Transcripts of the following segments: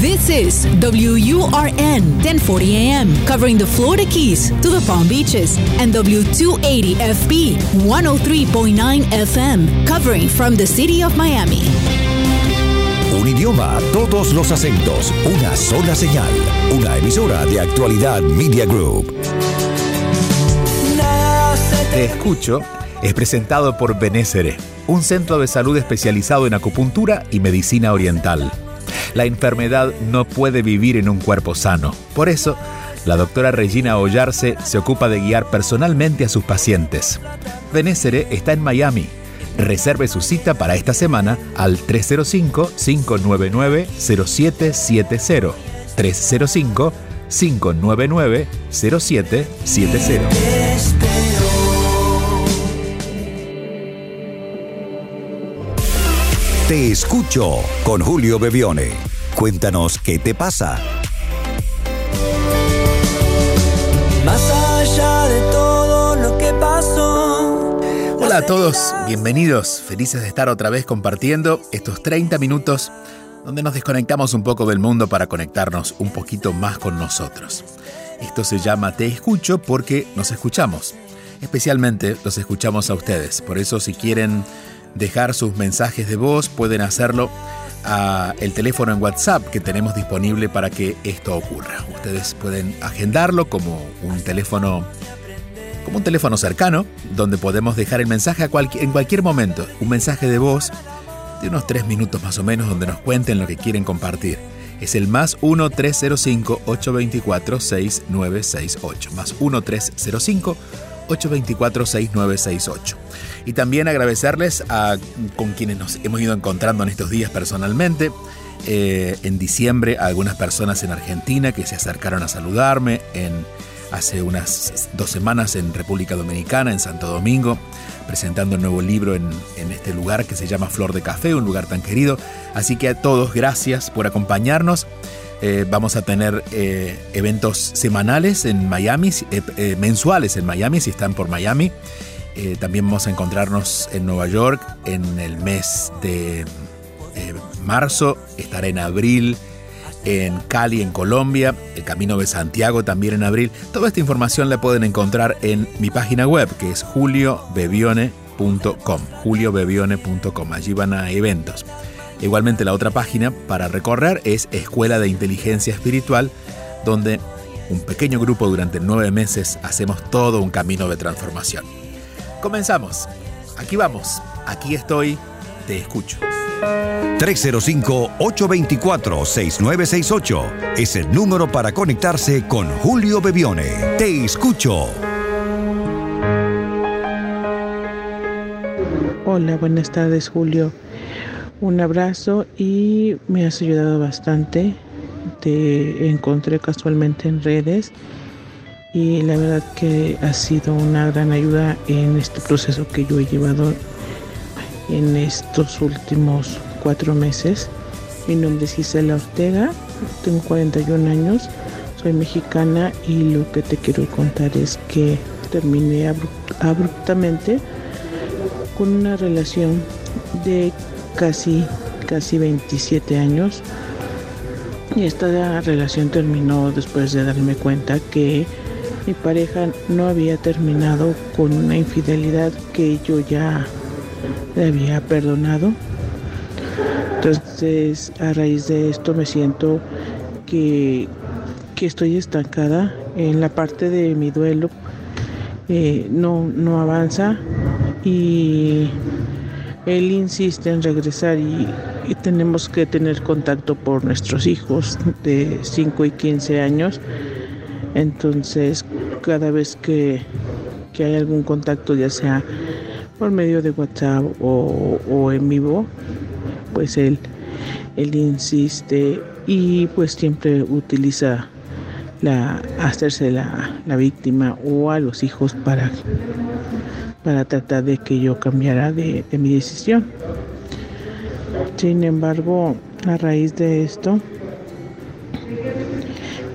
This is WURN 1040 AM, covering the Florida Keys to the Palm Beaches, and W280FB 103.9 FM, covering from the city of Miami. Un idioma, todos los acentos, una sola señal. Una emisora de actualidad Media Group. Te escucho es presentado por Benésere, un centro de salud especializado en acupuntura y medicina oriental. La enfermedad no puede vivir en un cuerpo sano. Por eso, la doctora Regina Ollarse se ocupa de guiar personalmente a sus pacientes. Benésere está en Miami. Reserve su cita para esta semana al 305-599-0770. 305-599-0770. Te escucho con Julio Bebione. Cuéntanos qué te pasa. Más allá de todo lo que pasó. Hola a todos, bienvenidos, felices de estar otra vez compartiendo estos 30 minutos donde nos desconectamos un poco del mundo para conectarnos un poquito más con nosotros. Esto se llama Te escucho porque nos escuchamos. Especialmente los escuchamos a ustedes. Por eso si quieren dejar sus mensajes de voz, pueden hacerlo a el teléfono en WhatsApp que tenemos disponible para que esto ocurra. Ustedes pueden agendarlo como un teléfono como un teléfono cercano donde podemos dejar el mensaje en cualquier momento, un mensaje de voz de unos tres minutos más o menos donde nos cuenten lo que quieren compartir. Es el más 1-305-824-6968. Más 1-305 824-6968. Y también agradecerles a con quienes nos hemos ido encontrando en estos días personalmente. Eh, en diciembre a algunas personas en Argentina que se acercaron a saludarme, en, hace unas dos semanas en República Dominicana, en Santo Domingo, presentando un nuevo libro en, en, este lugar que se llama Flor de Café, un lugar tan querido. Así que a todos, gracias por acompañarnos. Eh, vamos a tener eh, eventos semanales en Miami, eh, mensuales en Miami, si están por Miami. también vamos a encontrarnos en Nueva York en el mes de marzo. Estaré en abril en Cali, en Colombia, el Camino de Santiago también en abril. Toda esta información la pueden encontrar en mi página web, que es juliobebione.com, juliobebione.com. Allí van a eventos. Igualmente la otra página para recorrer es Escuela de Inteligencia Espiritual, donde un pequeño grupo durante nueve meses hacemos todo un camino de transformación. Comenzamos. Aquí vamos. Aquí estoy. Te escucho. 305-824-6968 es el número para conectarse con Julio Bebione. Te escucho. Hola, buenas tardes Julio un abrazo y me has ayudado bastante. Te encontré casualmente en redes y la verdad que ha sido una gran ayuda en este proceso que yo he llevado en estos últimos cuatro meses. Mi nombre es Gisela Ortega, tengo 41 años, soy mexicana y lo que te quiero contar es que terminé abruptamente con una relación de casi, casi 27 años. Y esta relación terminó después de darme cuenta que mi pareja no había terminado con una infidelidad que yo ya le había perdonado. Entonces, a raíz de esto me siento que, que estoy estancada en la parte de mi duelo. Eh, no, no avanza y él insiste en regresar y, tenemos que tener contacto por nuestros hijos de 5 y 15 años. Entonces, cada vez que, hay algún contacto, ya sea por medio de WhatsApp o, en vivo, pues él, él insiste y pues siempre utiliza la, hacerse la, la víctima o a los hijos para para tratar de que yo cambiara de, mi decisión. Sin embargo, a raíz de esto,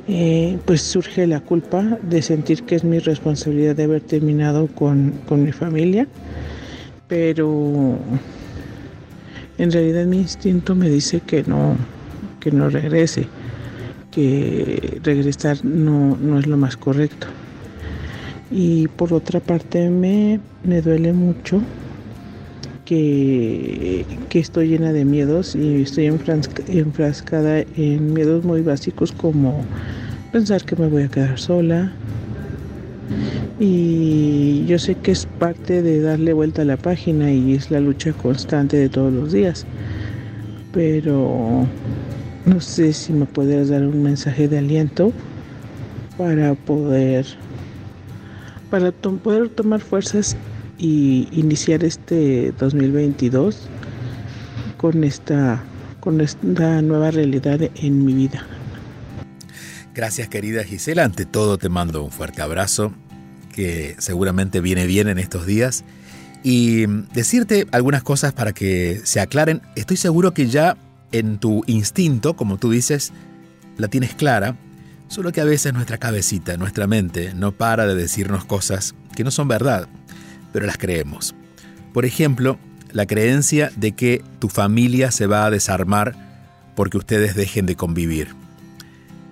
eh, pues surge la culpa de sentir que es mi responsabilidad de haber terminado con, con mi familia, pero en realidad mi instinto me dice que no, que no regrese, que regresar no, no es lo más correcto. Y por otra parte me, me duele mucho que, que, estoy llena de miedos y estoy enfrascada en miedos muy básicos como pensar que me voy a quedar sola. Y yo sé que es parte de darle vuelta a la página y es la lucha constante de todos los días. Pero no sé si me puedes dar un mensaje de aliento para poder para poder tomar fuerzas y iniciar este 2022 con esta con esta nueva realidad en mi vida. Gracias querida Gisela, ante todo te mando un fuerte abrazo que seguramente viene bien en estos días y decirte algunas cosas para que se aclaren. Estoy seguro que ya en tu instinto, como tú dices, la tienes clara, solo que a veces nuestra cabecita, nuestra mente, no para de decirnos cosas que no son verdad pero las creemos. Por ejemplo, la creencia de que tu familia se va a desarmar porque ustedes dejen de convivir.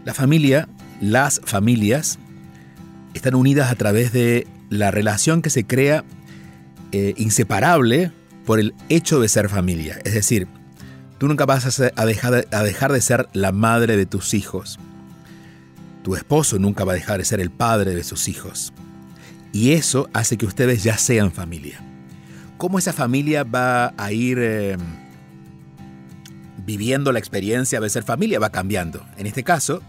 La familia, las familias, están unidas a través de la relación que se crea eh, inseparable por el hecho de ser familia. Es decir, tú nunca vas a, dejar, a dejar de ser la madre de tus hijos. Tu esposo nunca va a dejar de ser el padre de sus hijos. Y eso hace que ustedes ya sean familia. ¿Cómo esa familia va a ir eh, viviendo la experiencia de ser familia? Va cambiando. En este caso,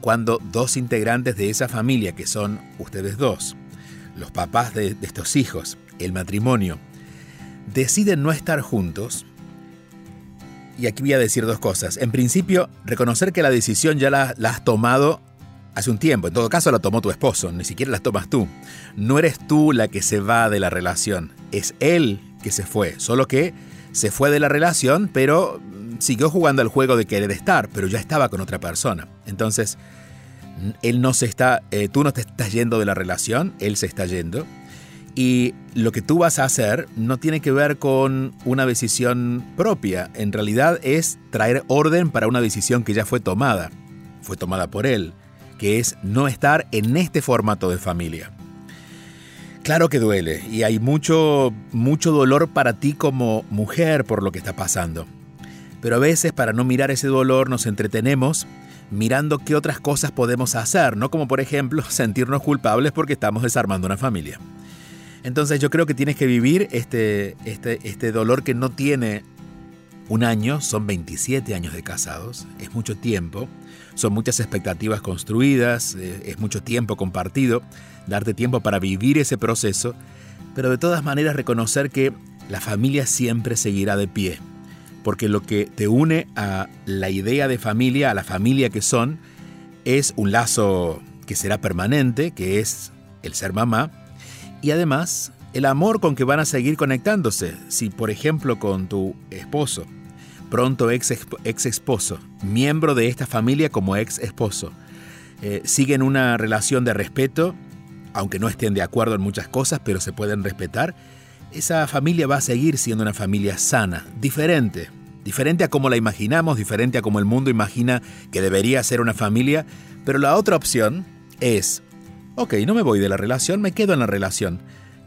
cuando dos integrantes de esa familia, que son ustedes dos, los papás de, estos hijos, el matrimonio, deciden no estar juntos, y aquí voy a decir dos cosas. En principio, reconocer que la decisión ya la, la has tomado hace un tiempo. En todo caso la tomó tu esposo, ni siquiera la tomas tú. No eres tú la que se va de la relación, es él que se fue, solo que se fue de la relación, pero siguió jugando al juego de querer estar, pero ya estaba con otra persona. Entonces, él no se está, eh, tú no te estás yendo de la relación, él se está yendo. Y lo que tú vas a hacer no tiene que ver con una decisión propia, en realidad es traer orden para una decisión que ya fue tomada, fue tomada por él que es no estar en este formato de familia. Claro que duele y hay mucho, mucho dolor para ti como mujer por lo que está pasando. Pero a veces para no mirar ese dolor nos entretenemos mirando qué otras cosas podemos hacer, ¿no? Como por ejemplo sentirnos culpables porque estamos desarmando una familia. Entonces yo creo que tienes que vivir este, este, este dolor que no tiene un año, son 27 años de casados, es mucho tiempo, son muchas expectativas construidas, eh, es mucho tiempo compartido, darte tiempo para vivir ese proceso, pero de todas maneras reconocer que la familia siempre seguirá de pie, porque lo que te une a la idea de familia, a la familia que son, es un lazo que será permanente, que es el ser mamá, y además el amor con que van a seguir conectándose. Si, por ejemplo, con tu esposo, pronto ex, ex esposo, miembro de esta familia como ex esposo, eh, siguen una relación de respeto, aunque no estén de acuerdo en muchas cosas, pero se pueden respetar, esa familia va a seguir siendo una familia sana, diferente, diferente a como la imaginamos, diferente a como el mundo imagina que debería ser una familia, pero la otra opción es, ok, no me voy de la relación, me quedo en la relación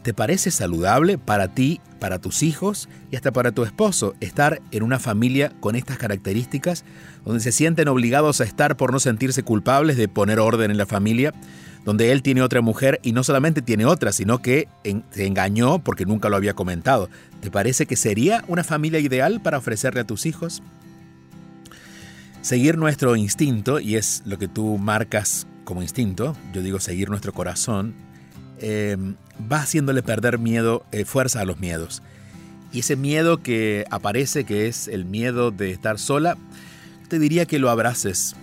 ¿Te parece saludable para ti, para tus hijos y hasta para tu esposo estar en una familia con estas características, donde se sienten obligados a estar por no sentirse culpables de poner orden en la familia, donde él tiene otra mujer y no solamente tiene otra, sino que te engañó porque nunca lo había comentado? ¿Te parece que sería una familia ideal para ofrecerle a tus hijos? Seguir nuestro instinto, y es lo que tú marcas como instinto, yo digo seguir nuestro corazón, Em, va haciéndole perder miedo, eh, fuerza a los miedos. Y ese miedo que aparece, que es el miedo de estar sola, te diría que lo abraces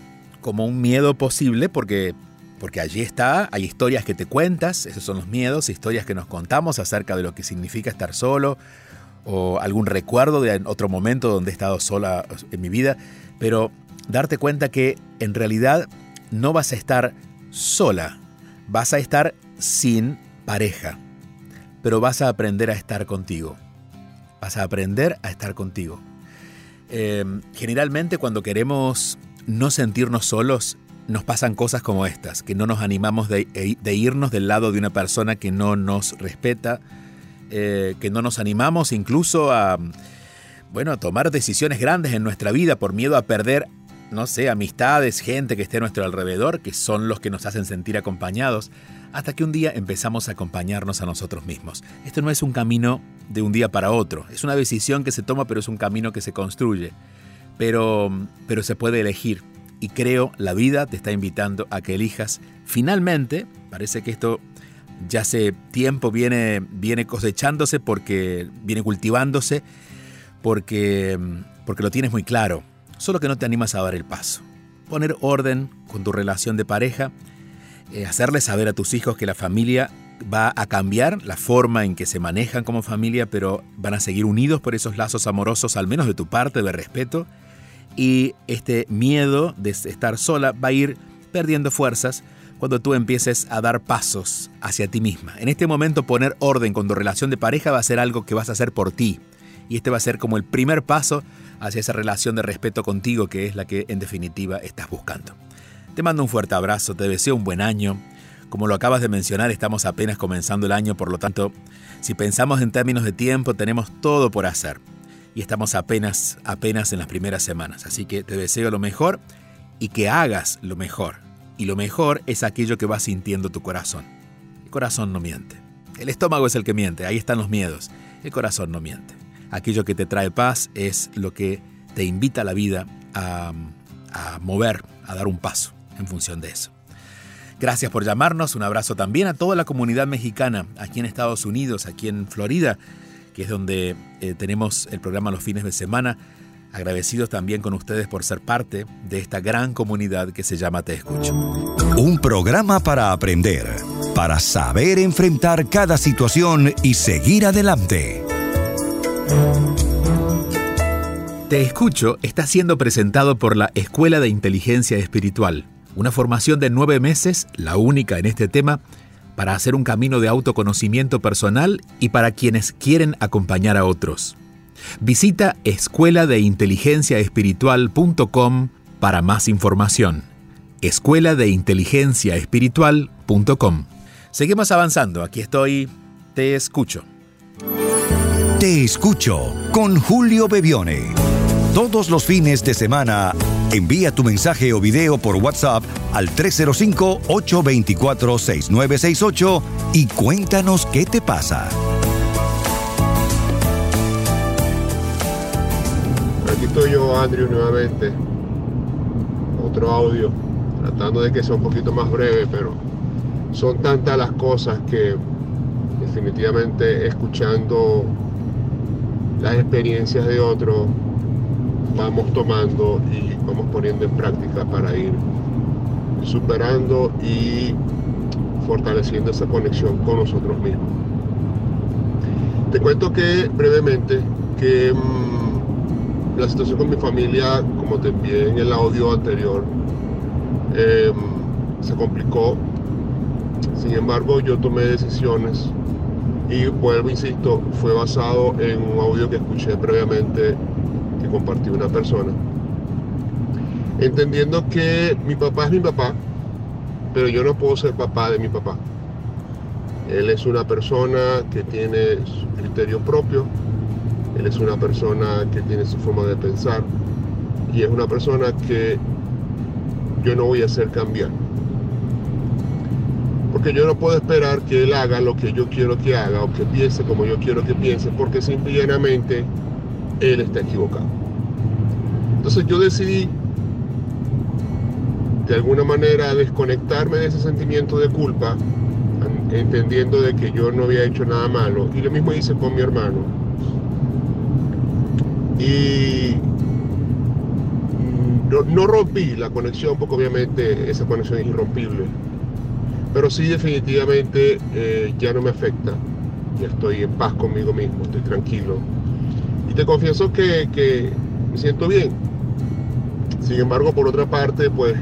como un miedo posible, porque, porque allí está, hay historias que te cuentas, esos son los miedos, historias que nos contamos acerca de lo que significa estar solo, o algún recuerdo de otro momento donde he estado sola en mi vida, pero darte cuenta que en realidad no vas a estar sola, vas a estar sin pareja, pero vas a aprender a estar contigo. Vas a aprender a estar contigo. Eh, generalmente cuando queremos no sentirnos solos, nos pasan cosas como estas, que no nos animamos de, de irnos del lado de una persona que no nos respeta, eh, que no nos animamos incluso a, bueno, a tomar decisiones grandes en nuestra vida por miedo a perder, no sé, amistades, gente que esté a nuestro alrededor, que son los que nos hacen sentir acompañados, hasta que un día empezamos a acompañarnos a nosotros mismos. Esto no es un camino de un día para otro, es una decisión que se toma, pero es un camino que se construye. Pero, pero se puede elegir y creo la vida te está invitando a que elijas finalmente, parece que esto ya hace tiempo viene, viene cosechándose porque viene cultivándose porque, porque lo tienes muy claro, solo que no te animas a dar el paso. Poner orden con tu relación de pareja, eh, hacerle saber a tus hijos que la familia va a cambiar la forma en que se manejan como familia, pero van a seguir unidos por esos lazos amorosos, al menos de tu parte, de respeto, y este miedo de estar sola va a ir perdiendo fuerzas cuando tú empieces a dar pasos hacia ti misma. En este momento poner orden con tu relación de pareja va a ser algo que vas a hacer por ti. Y este va a ser como el primer paso hacia esa relación de respeto contigo que es la que en definitiva estás buscando. Te mando un fuerte abrazo, te deseo un buen año. Como lo acabas de mencionar, estamos apenas comenzando el año, por lo tanto, si pensamos en términos de tiempo, tenemos todo por hacer y estamos apenas, apenas en las primeras semanas. Así que te deseo lo mejor y que hagas lo mejor. Y lo mejor es aquello que va sintiendo tu corazón. El corazón no miente. El estómago es el que miente, ahí están los miedos. El corazón no miente. Aquello que te trae paz es lo que te invita a la vida a, mover, a dar un paso en función de eso. Gracias por llamarnos, un abrazo también a toda la comunidad mexicana aquí en Estados Unidos, aquí en Florida que es donde eh, tenemos el programa los fines de semana. Agradecidos también con ustedes por ser parte de esta gran comunidad que se llama Te Escucho. Un programa para aprender, para saber enfrentar cada situación y seguir adelante. Te Escucho está siendo presentado por la Escuela de Inteligencia Espiritual, una formación de nueve meses, la única en este tema, para hacer un camino de autoconocimiento personal y para quienes quieren acompañar a otros. Visita escuela de inteligencia espiritual.com para más información. Escuela de inteligencia espiritual.com. Seguimos avanzando, aquí estoy, te escucho. Te escucho con Julio Bebione. Todos los fines de semana Envía tu mensaje o video por WhatsApp al 305-824-6968 y cuéntanos qué te pasa. Aquí estoy yo, Andrew, nuevamente. Otro audio, tratando de que sea un poquito más breve, pero son tantas las cosas que definitivamente escuchando las experiencias de otros vamos tomando y vamos poniendo en práctica para ir superando y fortaleciendo esa conexión con nosotros mismos. Te cuento que brevemente que mm, la situación con mi familia, como te envié en el audio anterior, em, se complicó. Sin embargo, yo tomé decisiones y vuelvo, insisto, fue basado en un audio que escuché previamente que compartió una persona entendiendo que mi papá es mi papá, pero yo no puedo ser papá de mi papá. Él es una persona que tiene su criterio propio, él es una persona que tiene su forma de pensar y es una persona que yo no voy a hacer cambiar. Porque yo no puedo esperar que él haga lo que yo quiero que haga o que piense como yo quiero que piense, porque simplemente él está equivocado. Entonces yo decidí de alguna manera desconectarme de ese sentimiento de culpa, entendiendo de que yo no había hecho nada malo. Y lo mismo hice con mi hermano. Y no, rompí la conexión, porque obviamente esa conexión es irrompible. Pero sí definitivamente eh, ya no me afecta. Ya estoy en paz conmigo mismo, estoy tranquilo. Y te confieso que, que me siento bien. Sin embargo, por otra parte, pues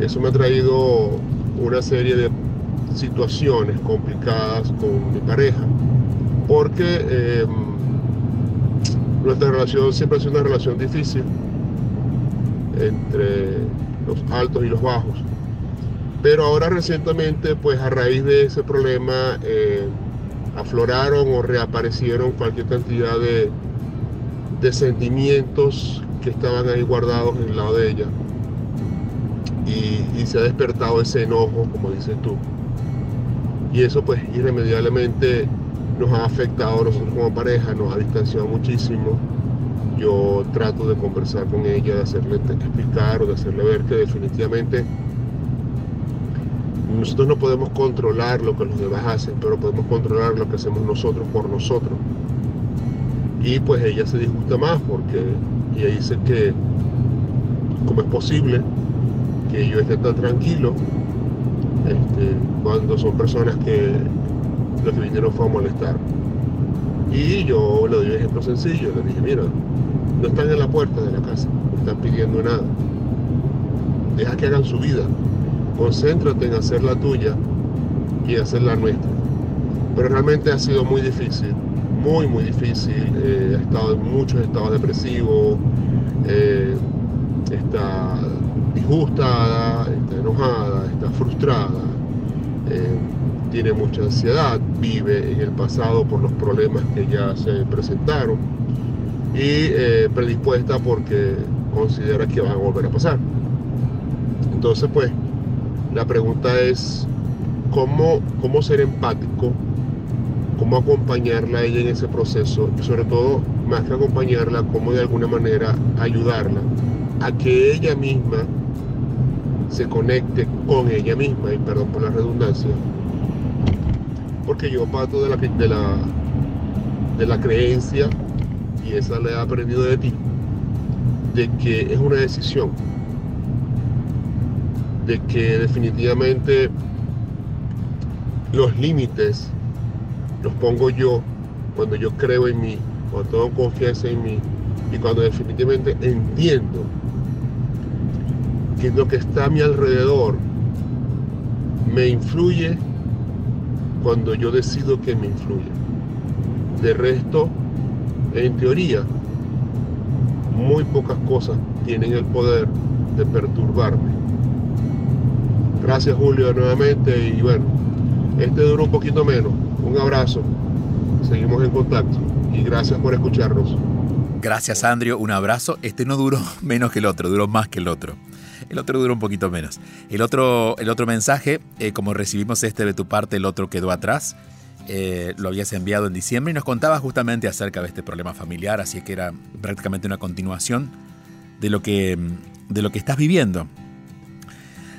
eso me ha traído una serie de situaciones complicadas con mi pareja, porque em, Nuestra relación siempre ha sido una relación difícil entre los altos y los bajos. Pero ahora recientemente, pues a raíz de ese problema, eh, afloraron o reaparecieron cualquier cantidad de, de sentimientos que estaban ahí guardados en el lado de ella. Y, y, se ha despertado ese enojo, como dices tú. Y eso pues irremediablemente nos ha afectado a nosotros como pareja, nos ha distanciado muchísimo. Yo trato de conversar con ella, de hacerle explicar o de hacerle ver que definitivamente nosotros no podemos controlar lo que los demás hacen, pero podemos controlar lo que hacemos nosotros por nosotros. Y pues ella se disgusta más porque ella dice que cómo es posible que yo esté tan tranquilo este, cuando son personas que lo que vinieron fue a molestar. Y yo le doy un ejemplo sencillo, le dije, mira, no están en la puerta de la casa, no están pidiendo nada. Deja que hagan su vida. Concéntrate en hacer la tuya y hacer la nuestra. Pero realmente ha sido muy difícil, muy, muy difícil. Eh, ha estado en muchos estados depresivos, eh, está disgustada, está enojada, está frustrada. Eh, tiene mucha ansiedad, vive en el pasado por los problemas que ya se presentaron y eh, predispuesta porque considera que van a volver a pasar. Entonces, pues, la pregunta es, ¿cómo, cómo ser empático? ¿Cómo acompañarla a ella en ese proceso? Y sobre todo, más que acompañarla, cómo de alguna manera ayudarla a que ella misma se conecte con ella misma, y perdón por la redundancia, porque yo parto de la, de la, de la creencia, y esa le he aprendido de ti, de que es una decisión, de que definitivamente los límites los pongo yo cuando yo creo en mí, cuando tengo confianza en mí y cuando definitivamente entiendo que lo que está a mi alrededor me influye cuando yo decido que me influye. De resto, en teoría, muy pocas cosas tienen el poder de perturbarme. Gracias Julio nuevamente y bueno, este duró un poquito menos. Un abrazo, seguimos en contacto y gracias por escucharnos. Gracias Andrio, un abrazo. Este no duró menos que el otro, duró más que el otro. El otro duró un poquito menos. El otro, el otro mensaje, eh, como recibimos este de tu parte, el otro quedó atrás. Eh, lo habías enviado en diciembre y nos contabas justamente acerca de este problema familiar, así que era prácticamente una continuación de lo que, de lo que estás viviendo.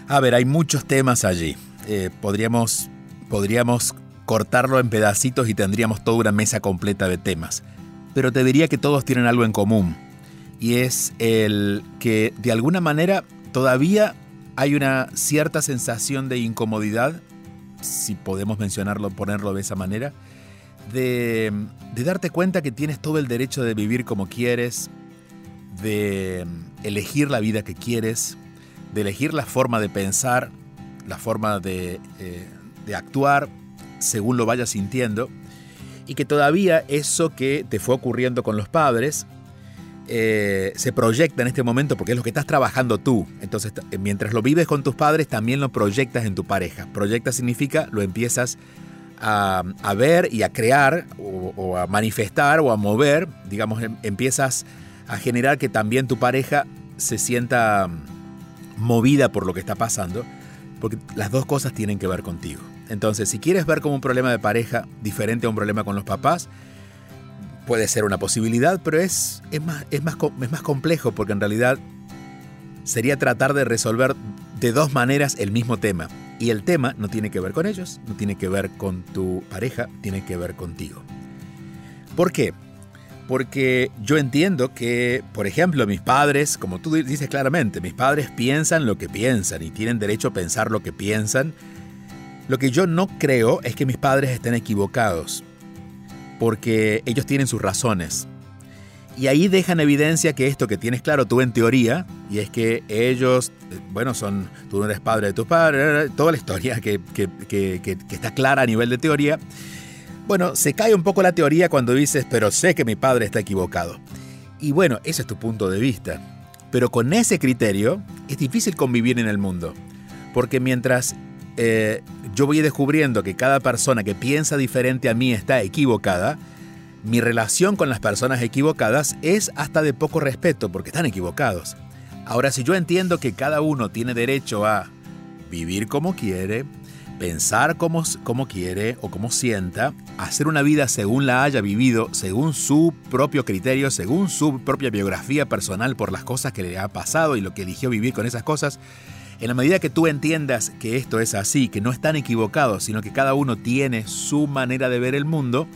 A ver, hay muchos temas allí. Eh, podríamos, podríamos cortarlo en pedacitos y tendríamos toda una mesa completa de temas. Pero te diría que todos tienen algo en común. Y es el que de alguna manera todavía hay una cierta sensación de incomodidad, si podemos mencionarlo, ponerlo de esa manera, de, darte cuenta que tienes todo el derecho de vivir como quieres, de elegir la vida que quieres, de elegir la forma de pensar, la forma de, eh, de actuar según lo vayas sintiendo, y que todavía eso que te fue ocurriendo con los padres, eh, se proyecta en este momento porque es lo que estás trabajando tú. Entonces, eh, mientras lo vives con tus padres, también lo proyectas en tu pareja. Proyecta significa lo empiezas a, ver y a crear o, a manifestar o a mover, digamos, em, empiezas a generar que también tu pareja se sienta movida por lo que está pasando, porque las dos cosas tienen que ver contigo. Entonces, si quieres ver como un problema de pareja diferente a un problema con los papás, puede ser una posibilidad, pero es, es, más, es, más, es más complejo porque en realidad sería tratar de resolver de dos maneras el mismo tema. Y el tema no tiene que ver con ellos, no tiene que ver con tu pareja, tiene que ver contigo. ¿Por qué? Porque yo entiendo que, por ejemplo, mis padres, como tú dices claramente, mis padres piensan lo que piensan y tienen derecho a pensar lo que piensan. Lo que yo no creo es que mis padres estén equivocados porque ellos tienen sus razones. Y ahí dejan evidencia que esto que tienes claro tú en teoría, y es que ellos, eh, bueno, son, tú no eres padre de tus padres, toda la historia que, está clara a nivel de teoría, bueno, se cae un poco la teoría cuando dices, pero sé que mi padre está equivocado. Y bueno, ese es tu punto de vista. Pero con ese criterio es difícil convivir en el mundo. Porque mientras eh, yo voy descubriendo que cada persona que piensa diferente a mí está equivocada, mi relación con las personas equivocadas es hasta de poco respeto porque están equivocados. Ahora, si yo entiendo que cada uno tiene derecho a vivir como quiere, pensar como, como quiere o como sienta, hacer una vida según la haya vivido, según su propio criterio, según su propia biografía personal por las cosas que le ha pasado y lo que eligió vivir con esas cosas, en la medida que tú entiendas que esto es así, que no están equivocados, sino que cada uno tiene su manera de ver el mundo,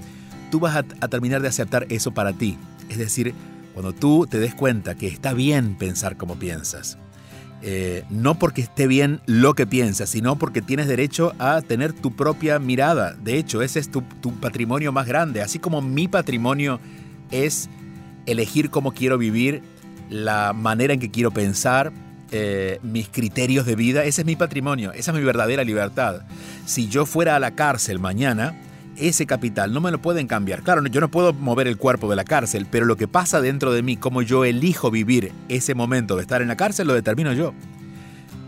tú vas a, a terminar de aceptar eso para ti. Es decir, cuando tú te des cuenta que está bien pensar como piensas, eh, no porque esté bien lo que piensas, sino porque tienes derecho a tener tu propia mirada. De hecho, ese es tu, patrimonio más grande. Así como mi patrimonio es elegir cómo quiero vivir, la manera en que quiero pensar, eh, mis criterios de vida, ese es mi patrimonio, esa es mi verdadera libertad. Si yo fuera a la cárcel mañana, ese capital no me lo pueden cambiar. Claro, yo no puedo mover el cuerpo de la cárcel, pero lo que pasa dentro de mí, cómo yo elijo vivir ese momento de estar en la cárcel, lo determino yo.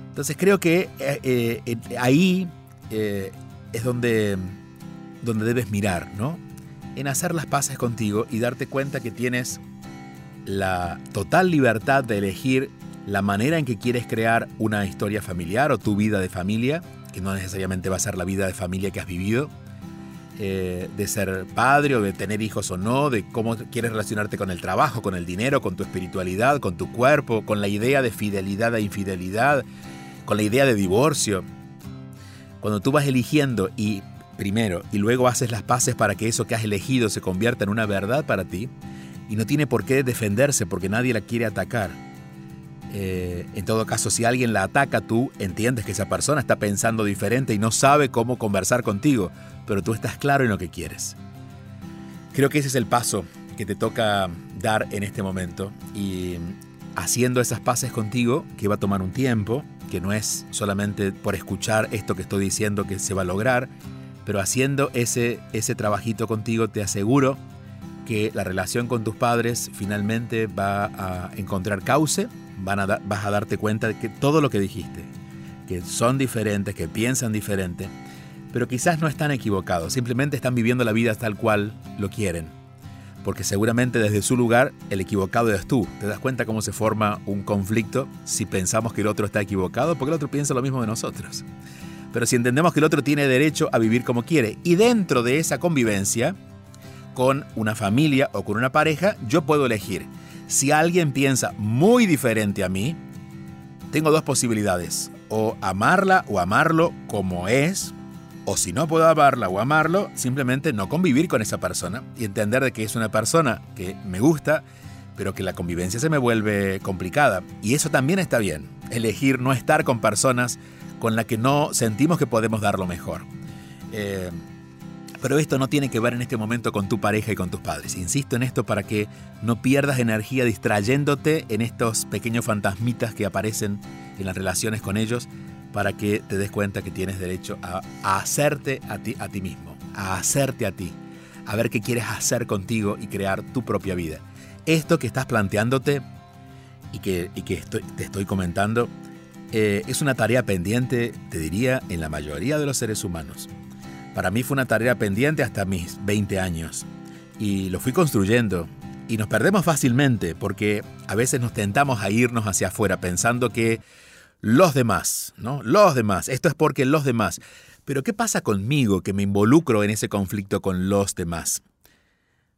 Entonces creo que eh, eh, eh, ahí es donde, donde debes mirar, ¿no? En hacer las paces contigo y darte cuenta que tienes la total libertad de elegir la manera en que quieres crear una historia familiar o tu vida de familia, que no necesariamente va a ser la vida de familia que has vivido, eh, de ser padre o de tener hijos o no, de cómo quieres relacionarte con el trabajo, con el dinero, con tu espiritualidad, con tu cuerpo, con la idea de fidelidad e infidelidad, con la idea de divorcio. Cuando tú vas eligiendo y primero y luego haces las paces para que eso que has elegido se convierta en una verdad para ti, y no tiene por qué defenderse porque nadie la quiere atacar. Eh, en todo caso, si alguien la ataca, tú entiendes que esa persona está pensando diferente y no sabe cómo conversar contigo pero tú estás claro en lo que quieres. Creo que ese es el paso que te toca dar en este momento y haciendo esas paces contigo, que va a tomar un tiempo, que no es solamente por escuchar esto que estoy diciendo que se va a lograr, pero haciendo ese, ese trabajito contigo te aseguro que la relación con tus padres finalmente va a encontrar cauce, van a vas a darte cuenta de que todo lo que dijiste, que son diferentes, que piensan diferente, pero quizás no están equivocados, simplemente están viviendo la vida tal cual lo quieren. Porque seguramente desde su lugar el equivocado es tú. ¿Te das cuenta cómo se forma un conflicto si pensamos que el otro está equivocado? Porque el otro piensa lo mismo de nosotros. Pero si entendemos que el otro tiene derecho a vivir como quiere y dentro de esa convivencia, con una familia o con una pareja, yo puedo elegir. Si alguien piensa muy diferente a mí, tengo dos posibilidades. O amarla o amarlo como es, o si no puedo amarla o amarlo, simplemente no convivir con esa persona y entender de que es una persona que me gusta, pero que la convivencia se me vuelve complicada. Y eso también está bien, elegir no estar con personas con las que no sentimos que podemos dar lo mejor. Eh, pero esto no tiene que ver en este momento con tu pareja y con tus padres. Insisto en esto para que no pierdas energía distrayéndote en estos pequeños fantasmitas que aparecen en las relaciones con ellos para que te des cuenta que tienes derecho a, hacerte a ti, a ti mismo, a hacerte a ti, a ver qué quieres hacer contigo y crear tu propia vida. Esto que estás planteándote y que, que te estoy comentando eh, es una tarea pendiente, te diría, en la mayoría de los seres humanos. Para mí fue una tarea pendiente hasta mis 20 años y lo fui construyendo y nos perdemos fácilmente porque a veces nos tentamos a irnos hacia afuera pensando que los demás, ¿no? Los demás. Esto es porque los demás. Pero ¿qué pasa conmigo que me involucro en ese conflicto con los demás?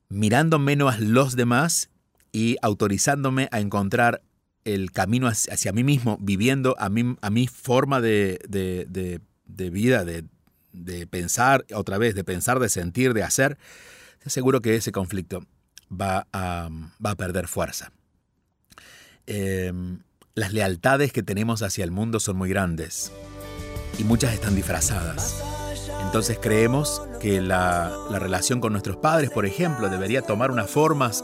Mirando menos a los demás y autorizándome a encontrar el camino hacia mí mismo, viviendo a mi, a mi forma de, de, vida, de, pensar, otra vez, de pensar, de sentir, de hacer, te aseguro que ese conflicto va a, va a perder fuerza. Eh, las lealtades que tenemos hacia el mundo son muy grandes y muchas están disfrazadas. Entonces creemos que la, relación con nuestros padres, por ejemplo, debería tomar unas formas,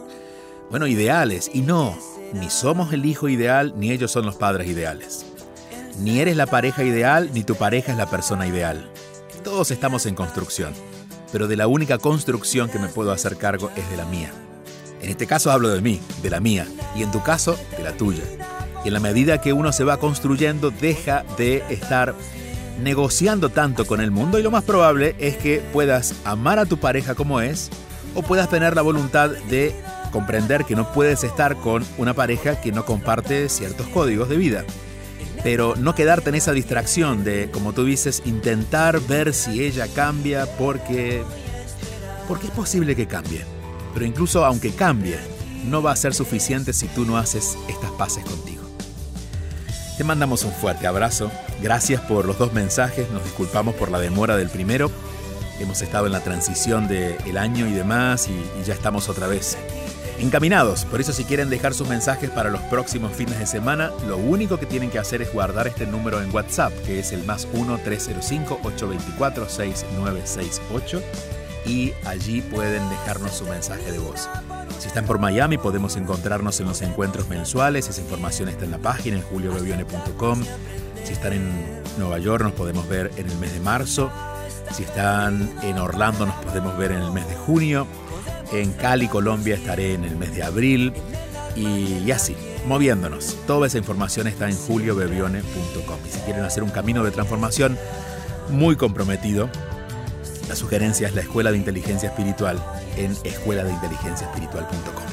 bueno, ideales. Y no, ni somos el hijo ideal, ni ellos son los padres ideales. Ni eres la pareja ideal, ni tu pareja es la persona ideal. Todos estamos en construcción, pero de la única construcción que me puedo hacer cargo es de la mía. En este caso hablo de mí, de la mía, y en tu caso, de la tuya. Y en la medida que uno se va construyendo, deja de estar negociando tanto con el mundo y lo más probable es que puedas amar a tu pareja como es o puedas tener la voluntad de comprender que no puedes estar con una pareja que no comparte ciertos códigos de vida. Pero no quedarte en esa distracción de, como tú dices, intentar ver si ella cambia porque... porque es posible que cambie. Pero incluso aunque cambie, no va a ser suficiente si tú no haces estas paces contigo. Te mandamos un fuerte abrazo. Gracias por los dos mensajes. Nos disculpamos por la demora del primero. Hemos estado en la transición del año y demás y ya estamos otra vez encaminados. Por eso si quieren dejar sus mensajes para los próximos fines de semana, lo único que tienen que hacer es guardar este número en WhatsApp, que es el más 1-305-824-6968 y allí pueden dejarnos su mensaje de voz. Si están por Miami podemos encontrarnos en los encuentros mensuales, esa información está en la página en juliobebione.com. Si están en Nueva York nos podemos ver en el mes de marzo. Si están en Orlando nos podemos ver en el mes de junio. En Cali, Colombia estaré en el mes de abril. Y, así, moviéndonos. Toda esa información está en juliobebione.com. Y si quieren hacer un camino de transformación muy comprometido, la sugerencia es la Escuela de Inteligencia Espiritual en escueladeinteligenciaespiritual.com.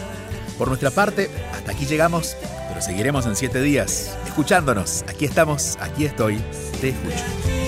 Por nuestra parte, hasta aquí llegamos, pero seguiremos en siete días escuchándonos. Aquí estamos, aquí estoy, te escucho.